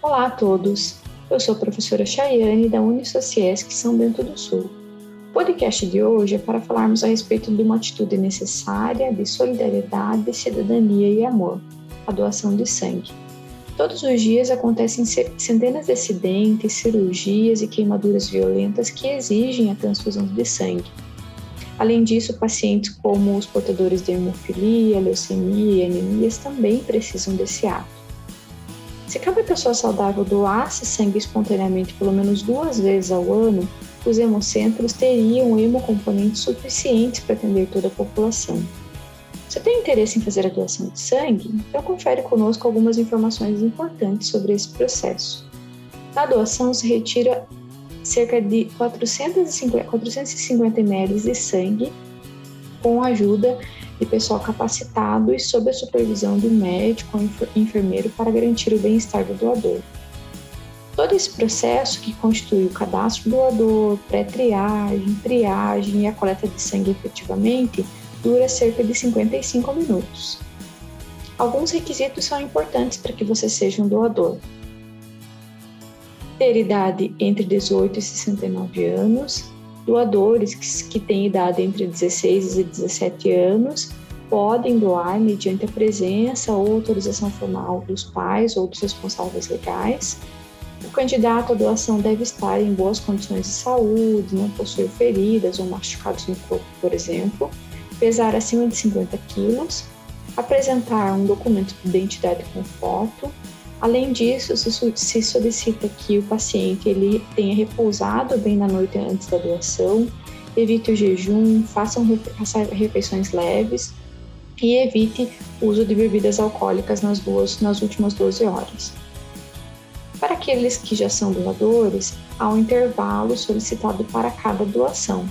Olá a todos, eu sou a professora Chayane da Unisociesc São Bento do Sul. O podcast de hoje é para falarmos a respeito de uma atitude necessária de solidariedade, cidadania e amor, a doação de sangue. Todos os dias acontecem centenas de acidentes, cirurgias e queimaduras violentas que exigem a transfusão de sangue. Além disso, pacientes como os portadores de hemofilia, leucemia e anemias também precisam desse ato. Se cada pessoa saudável doasse sangue espontaneamente pelo menos duas vezes ao ano, os hemocentros teriam hemocomponentes suficientes para atender toda a população. Você tem interesse em fazer a doação de sangue? Então confere conosco algumas informações importantes sobre esse processo. Na doação se retira cerca de 450, 450 ml de sangue com a ajuda de pessoal capacitado e sob a supervisão do médico ou enfermeiro para garantir o bem-estar do doador. Todo esse processo, que constitui o cadastro do doador, pré-triagem, triagem e a coleta de sangue efetivamente, dura cerca de 55 minutos. Alguns requisitos são importantes para que você seja um doador. Ter idade entre 18 e 69 anos, doadores que, que têm idade entre 16 e 17 anos podem doar mediante a presença ou autorização formal dos pais ou dos responsáveis legais. O candidato à doação deve estar em boas condições de saúde, não possuir feridas ou machucados no corpo, por exemplo, pesar acima de 50 quilos, apresentar um documento de identidade com foto. Além disso, se solicita que o paciente ele tenha repousado bem na noite antes da doação, evite o jejum, faça refeições leves e evite o uso de bebidas alcoólicas nas, duas, nas últimas 12 horas. Para aqueles que já são doadores, há um intervalo solicitado para cada doação,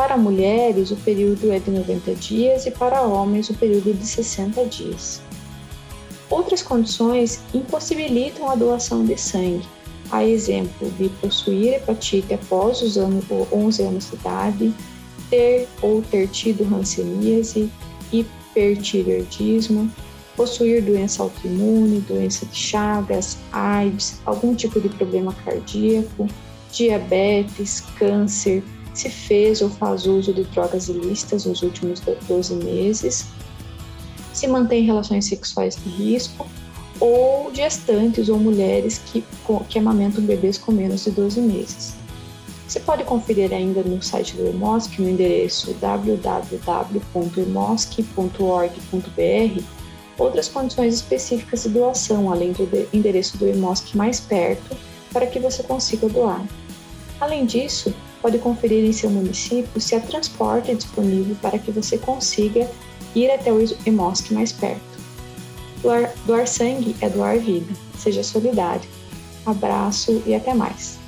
para mulheres, o período é de 90 dias e para homens, o período de 60 dias. Outras condições impossibilitam a doação de sangue, a exemplo de possuir hepatite após os 11 anos de idade, ter ou ter tido hanseníase, hipertireoidismo, possuir doença autoimune, doença de Chagas, AIDS, algum tipo de problema cardíaco, diabetes, câncer, se fez ou faz uso de drogas ilícitas nos últimos 12 meses, se mantém relações sexuais de risco ou gestantes ou mulheres que, que amamentam bebês com menos de 12 meses. Você pode conferir ainda no site do EMOSC no endereço www.emosc.org.br outras condições específicas de doação, além do endereço do EMOSC mais perto, para que você consiga doar. Além disso, pode conferir em seu município se há transporte disponível para que você consiga ir até o EMOSC mais perto. Doar, doar sangue é doar vida. Seja solidário. Abraço e até mais.